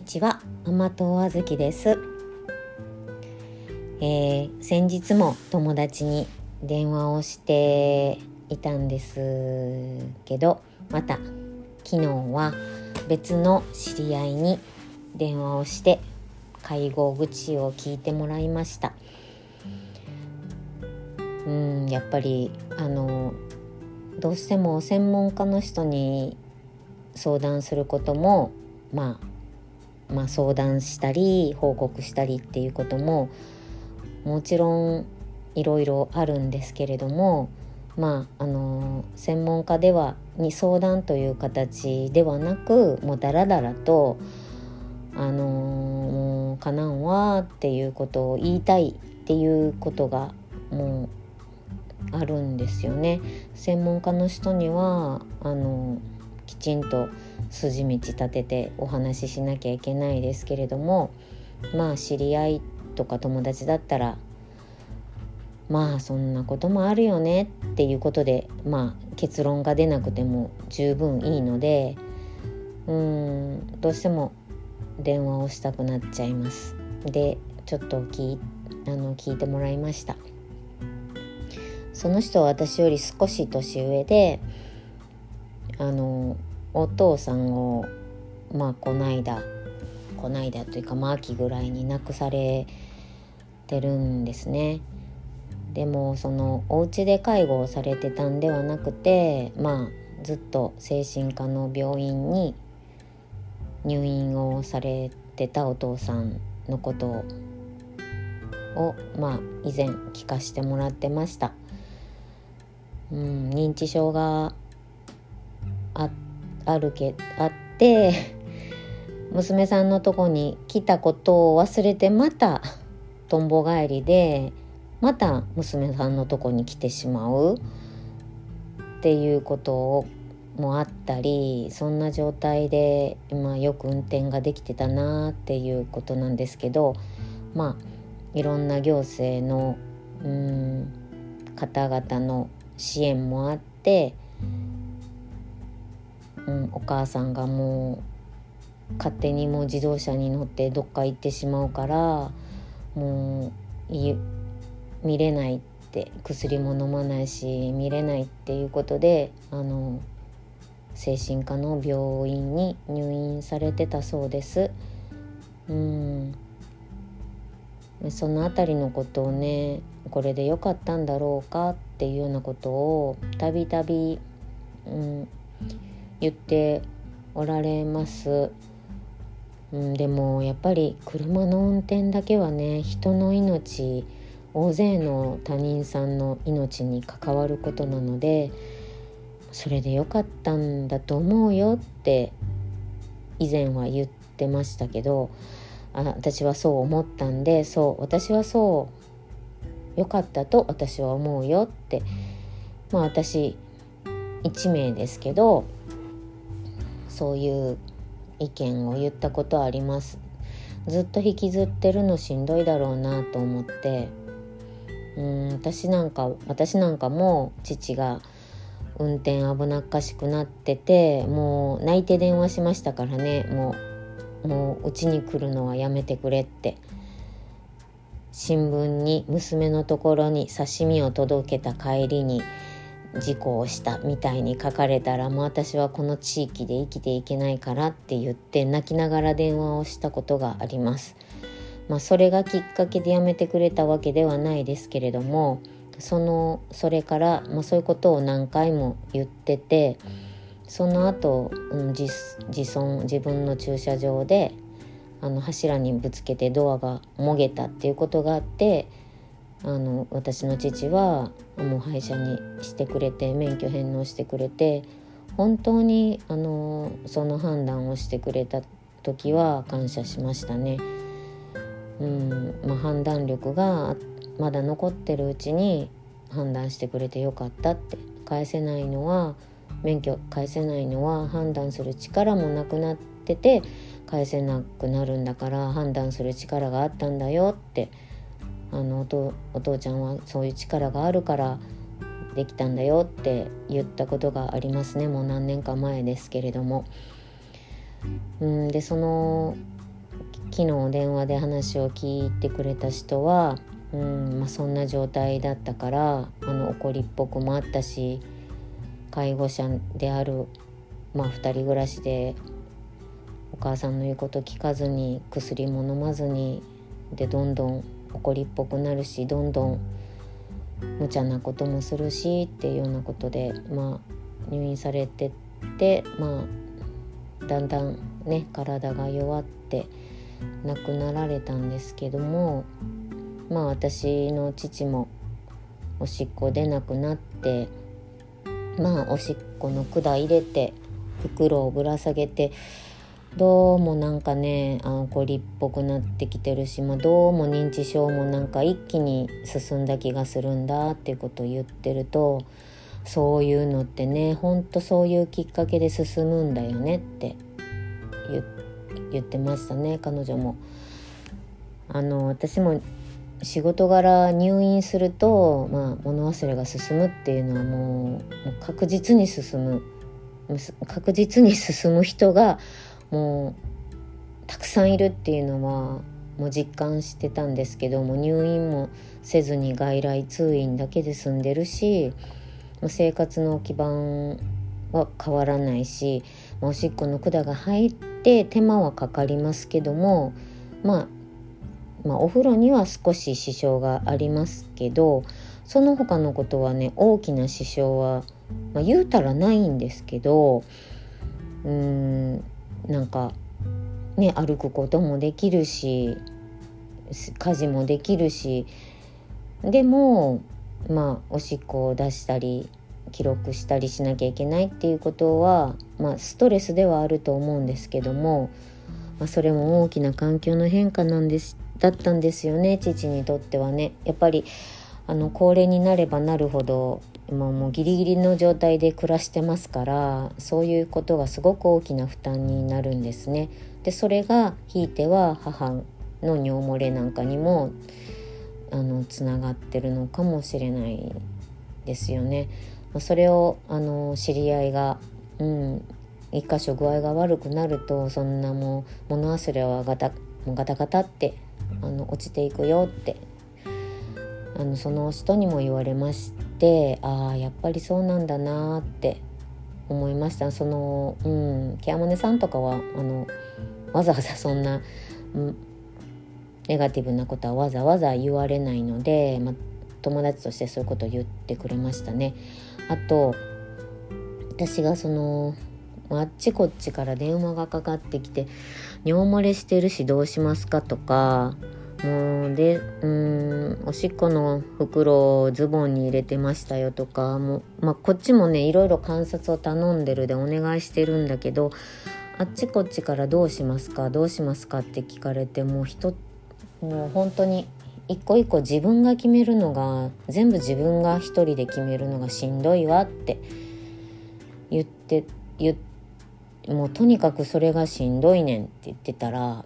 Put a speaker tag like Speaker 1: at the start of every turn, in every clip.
Speaker 1: にちは。甘党あずきです、えー、先日も友達に電話をしていたんですけどまた昨日は別の知り合いに電話をして介護口を聞いてもらいました。うんやっぱりあのどうしても専門家の人に相談することも、まあ、まあ相談したり報告したりっていうことももちろんいろいろあるんですけれどもまああの専門家ではに相談という形ではなくもうだらだらとあのもうかなんわっていうことを言いたいっていうことがもうあるんですよね。専門家の人にはあのきちんと筋道立ててお話ししなきゃいけないですけれどもまあ知り合いとか友達だったらまあそんなこともあるよねっていうことでまあ結論が出なくても十分いいのでうーんどうしても電話をしたくなっちゃいます。でちょっと聞あの聞いてもらいました。その人は私より少し年上であのお父さんをまあこないだこないだというかまあ秋ぐらいに亡くされてるんですね。でもそのお家で介護をされてたんではなくてまあずっと精神科の病院に入院をされてたお父さんのことをまあ以前聞かしてもらってました。うん、認知症がああるけあって 娘さんのとこに来たことを忘れてまたとんぼ返りでまた娘さんのとこに来てしまうっていうこともあったりそんな状態で、まあ、よく運転ができてたなっていうことなんですけどまあいろんな行政のうん方々の支援もあって、うん、お母さんがもう勝手にもう自動車に乗ってどっか行ってしまうからもう見れないって薬も飲まないし見れないっていうことであの精神科の病院に入院されてたそうです。うんその辺りのことをねこれで良かったんだろうかっていうようなことをたびたび言っておられます。うん、でもやっぱり車の運転だけはね人の命大勢の他人さんの命に関わることなのでそれでよかったんだと思うよって以前は言ってましたけどあ私はそう思ったんでそう私はそうよかったと私は思うよってまあ私1名ですけどそういう意見を言ったことあります。ずっと引きずってるのしんどいだろうなと思って。うん私なんか私なんかも父が運転危なっかしくなっててもう泣いて電話しましたからね。もうもううちに来るのはやめてくれって。新聞に娘のところに刺身を届けた帰りに事故をしたみたいに書かれたらもう私はこの地域で生きていけないからって言って泣きながら電話をしたことがあります。まあ、それがきっかけでやめてくれたわけではないですけれどもそのそれから、まあ、そういうことを何回も言っててその後、うん、自自損自分の駐車場であの柱にぶつけてドアがもげたっていうことがあってあの私の父はもう廃車にしてくれて免許返納してくれて本当にあのその判断をしてくれた時は感謝しましたね。うんまあ、判断力がまだ残ってるうちに判断してくれてよかったって返せないのは免許返せないのは判断する力もなくなってて返せなくなるんだから判断する力があったんだよってあのお父ちゃんはそういう力があるからできたんだよって言ったことがありますねもう何年か前ですけれども。うんでその昨日電話で話を聞いてくれた人は、うんまあ、そんな状態だったからあの怒りっぽくもあったし介護者である、まあ、2人暮らしでお母さんの言うこと聞かずに薬も飲まずにでどんどん怒りっぽくなるしどんどん無茶なこともするしっていうようなことで、まあ、入院されてってまあだんだんね体が弱って亡くなられたんですけどもまあ私の父もおしっこ出なくなってまあおしっこの管入れて袋をぶら下げてどうもなんかねあこりっぽくなってきてるし、まあ、どうも認知症もなんか一気に進んだ気がするんだっていうことを言ってるとそういうのってねほんとそういうきっかけで進むんだよねって言ってましたね彼女も。あの私も仕事柄入院すると、まあ、物忘れが進むっていうのはもうもう確実に進む確実に進む人がもうたくさんいるっていうのはもう実感してたんですけども入院もせずに外来通院だけで済んでるし生活の基盤は変わらないしおしっこの管が入って手間はかかりますけども、まあ、まあお風呂には少し支障がありますけどその他のことはね大きな支障は、まあ、言うたらないんですけどうーんなんかね歩くこともできるし家事もできるしでもまあおしっこを出したり記録したりしなきゃいけないっていうことは、まあ、ストレスではあると思うんですけども、まあ、それも大きな環境の変化なんですだったんですよね父にとってはね。やっぱりあの高齢になればなるほど今もうギリギリの状態で暮らしてますからそういうことがすごく大きな負担になるんですね。でそれがひいては母の尿漏れなんかにもあのつながってるのかもしれないですよね。それをあの知り合いが、うん、一箇所具合が悪くなるとそんなもう物忘れはガタガタガタってあの落ちていくよってあのその人にも言われましてああやっぱりそうなんだなって思いましたそのうんケアマネさんとかはあのわざわざそんな、うん、ネガティブなことはわざわざ言われないので、ま友達としてそういうことを言ってくれましたね。あと私がそのあっちこっちから電話がかかってきて「尿漏れしてるしどうしますか?」とかもうでうんおしっこの袋をズボンに入れてましたよとかもう、まあ、こっちもねいろいろ観察を頼んでるでお願いしてるんだけどあっちこっちからどうしますかどうしますかって聞かれてもう人もう本当に一個一個自分が決めるのが全部自分が一人で決めるのがしんどいわって言って言もうとにかくそれがしんどいねんって言ってたら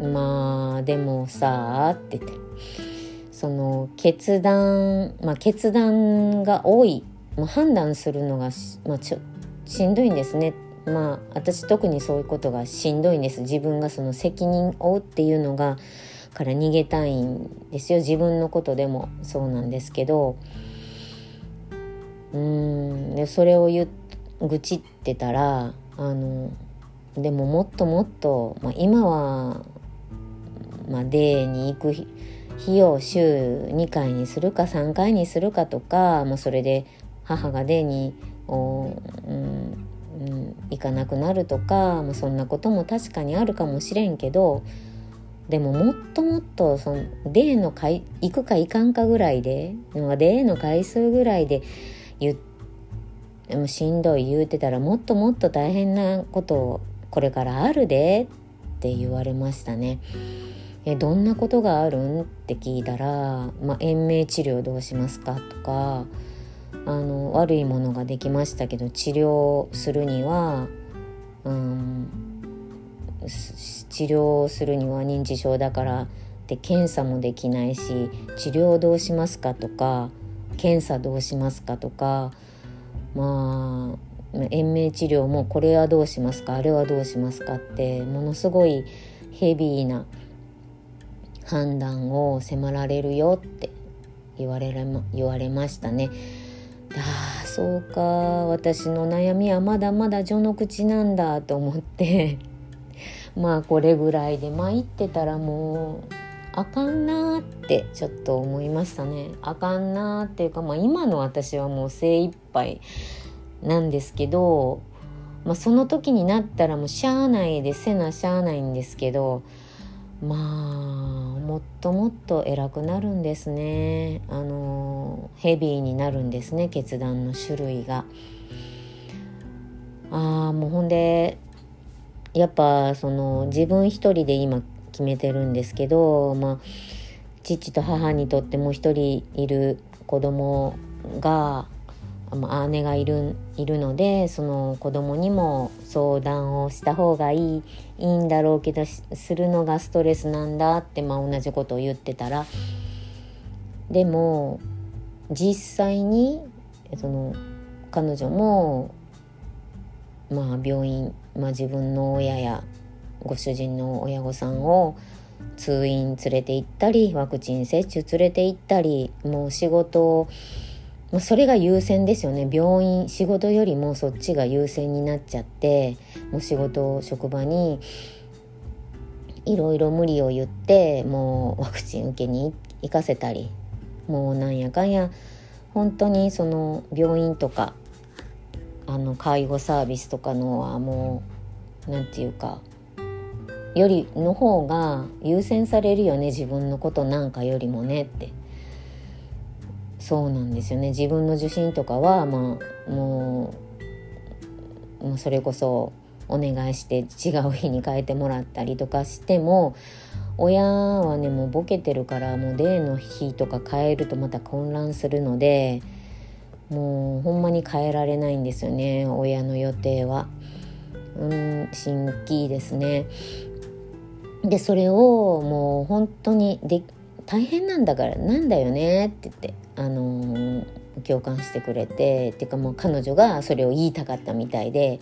Speaker 1: まあでもさあって言って。その決断まあ決断が多い、まあ、判断するのがまあ、ちょしんどいんですね。まあ私特にそういうことがしんどいんです。自分がその責任を負うっていうのがから逃げたいんですよ。自分のことでもそうなんですけど。うん。でそれを言愚痴ってたらあのでももっともっと、まあ、今はまあ、デーに行く日を週2回にするか3回にするかとかもうそれで母がデーにお、うんうん、行かなくなるとか、まあ、そんなことも確かにあるかもしれんけどでももっともっとそのデーの回行くか行かんかぐらいでデーの回数ぐらいで言もしんどい言うてたらもっともっと大変なことこれからあるでって言われましたね。えどんなことがある？んって聞いたら、まあ、延命治療どうしますか？とかあの悪いものができましたけど治療するには、うん、治療するには認知症だからで検査もできないし治療どうしますか？とか検査どうしますか？とかまあ延命治療もこれはどうしますか？あれはどうしますか？ってものすごいヘビーな判断を迫られるよって言われま言われましたね。ああそうか。私の悩みはまだまだ序の口なんだと思って。まあこれぐらいで参ってたらもうあかんなってちょっと思いましたね。あかんなっていうか、まあ、今の私はもう精一杯なんですけど、まあ、その時になったらもうしゃあないでせなしゃあないんですけどまあもっともっと偉くなるんですねあのヘビーになるんですね決断の種類が。ああもうほんでやっぱその自分一人で今決めてるんですけど、まあ、父と母にとってもう一人いる子供が、姉がいるいるのでその子供にも相談をした方がいいいいんだろうけどするのがストレスなんだって、まあ、同じことを言ってたら。でも実際にその彼女もまあ病院、まあ、自分の親やご主人の親御さんを通院連れて行ったりワクチン接種連れて行ったりもう仕事をまそれが優先ですよね。病院仕事よりもそっちが優先になっちゃってもう仕事職場にいろいろ無理を言ってもうワクチン受けに行かせたりもうなんやかんや本当にその病院とかあの介護サービスとかのはもう何て言うかよりの方が優先されるよね自分のことなんかよりもねって。そうなんですよね。自分の受診とかはまあもうもうそれこそお願いして違う日に変えてもらったりとかしても親はねもうボケてるからもうデーの日とか変えるとまた混乱するのでもうほんまに変えられないんですよね。親の予定は。うん新規ですね。でそれをもう本当にで大変なんだからなんだよねって言って、あのー、共感してくれてっていうかもう彼女がそれを言いたかったみたいで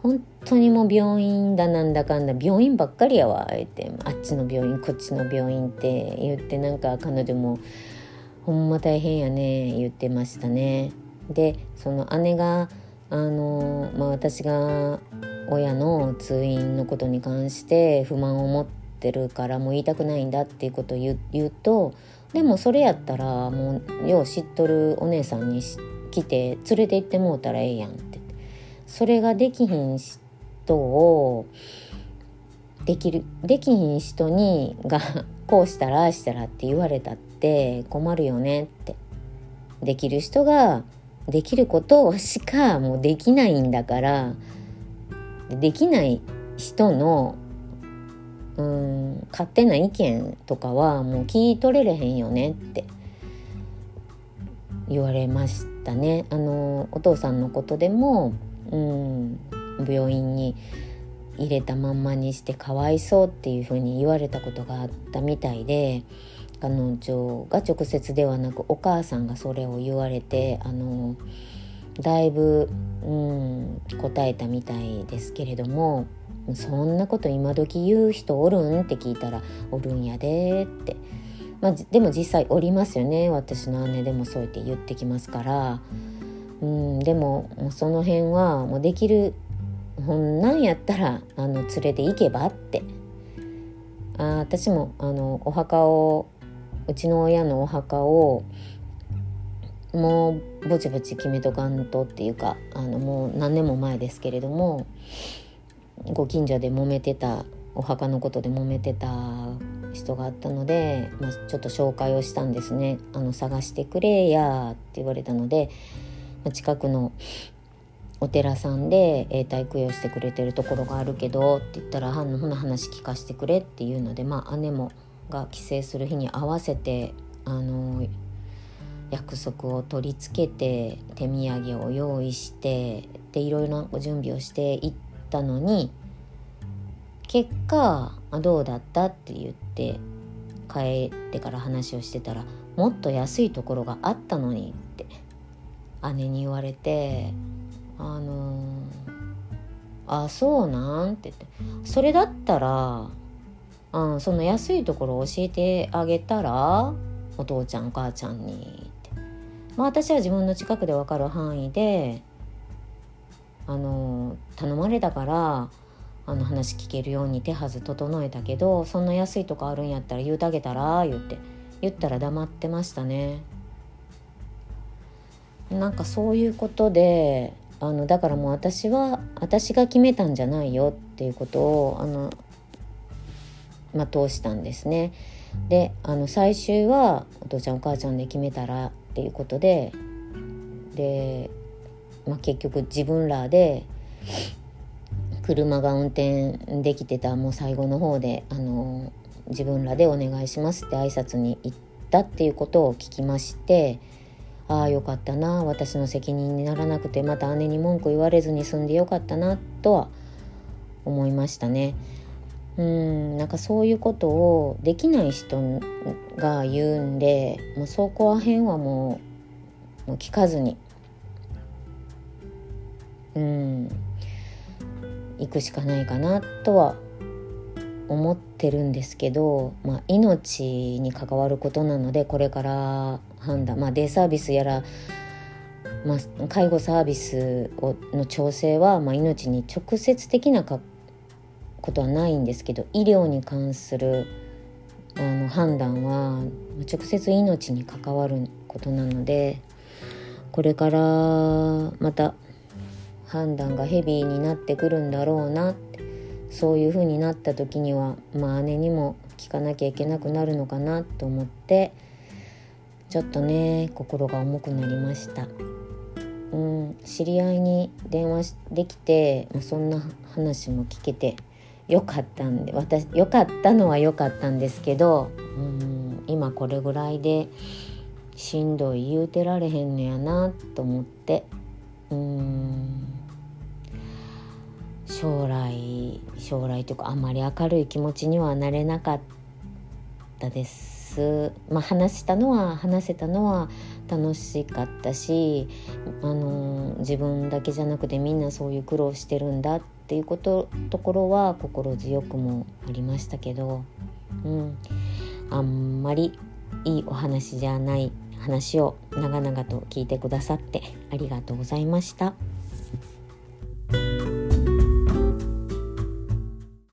Speaker 1: 本当にもう病院だなんだかんだ病院ばっかりやわ言ってあっちの病院こっちの病院って言ってなんか彼女もほんま大変やね言ってましたね。でその姉があの、まあ、私が親の通院のことに関して不満を持ってるからもう言いたくないんだっていうことを言うとでもそれやったらもうよう知っとるお姉さんに来て連れて行ってもうたらええやんって。それができひん人をできるできひん人にがこうしたらああしたらって言われたって困るよねって。できる人ができることしかもうできないんだからできない人のうん勝手な意見とかはもう聞い取れれへんよねって言われましたね。あのお父さんのことでもうん病院に入れたまんまにしてかわいそうっていうふうに言われたことがあったみたいで彼女が直接ではなくお母さんがそれを言われてあのだいぶ、うん、答えたみたいですけれどもそんなこと今時言う人おるん？って聞いたらおるんやでって、まあ、でも実際おりますよね。私の姉でもそうやって言ってきますから、うん、でもその辺はもうできるほんなんやったらあの連れて行けばって。あ私もあのお墓をうちの親のお墓をもうぼちぼち決めとかんとっていうかあのもう何年も前ですけれどもご近所で揉めてたお墓のことで揉めてた人があったので、まあ、ちょっと紹介をしたんですね「あの探してくれや」って言われたので近くのお寺さんで永代供養してくれてるところがあるけどって言ったら「ほな話聞かせてくれ」っていうのでまあ姉もが帰省する日に合わせてあの約束を取り付けて手土産を用意してでいろいろな準備をしていってたのに結果どうだったって言って帰ってから話をしてたらもっと安いところがあったのにって姉に言われてあのー、あそうなんって言ってそれだったらあその安いところ教えてあげたらお父ちゃんお母ちゃんにって。まあ私は自分の近くで分かる範囲であの頼まれたからあの話聞けるように手はず整えたけどそんな安いとこあるんやったら言うてあげたら言って。言ったら黙ってましたね。なんかそういうことであのだからもう私は私が決めたんじゃないよっていうことをあのまあ、通したんですね。であの最終はお父ちゃんお母ちゃんで決めたらっていうことで。で、まあ、結局自分らで車が運転できてたもう最後の方であの自分らでお願いしますって挨拶に行ったっていうことを聞きましてああよかったな私の責任にならなくてまた姉に文句言われずに済んでよかったなとは思いましたね。うんなんかそういうことをできない人が言うんでもうそこら辺はもうもう聞かずにうん。行くしかないかなとは思ってるんですけど、まあ、命に関わることなのでこれから判断、まあ、デイサービスやら、まあ、介護サービスをの調整は、まあ、命に直接的なことはないんですけど医療に関するあの判断は直接命に関わることなのでこれからまた判断がヘビーになってくるんだろうなってそういう風になった時には、まあ、姉にも聞かなきゃいけなくなるのかなと思ってちょっとね心が重くなりました。うん、知り合いに電話できて、まあ、そんな話も聞けて良かったんで私良かったのは良かったんですけどうん今これぐらいでしんどい言うてられへんのやなと思ってうん将来将来というかあんまり明るい気持ちにはなれなかったです。まあ、話したのは話せたのは楽しかったし、あの自分だけじゃなくてみんなそういう苦労してるんだっていうことところは心強くもありましたけど、うん、あんまりいいお話じゃない話を長々と聞いてくださってありがとうございました。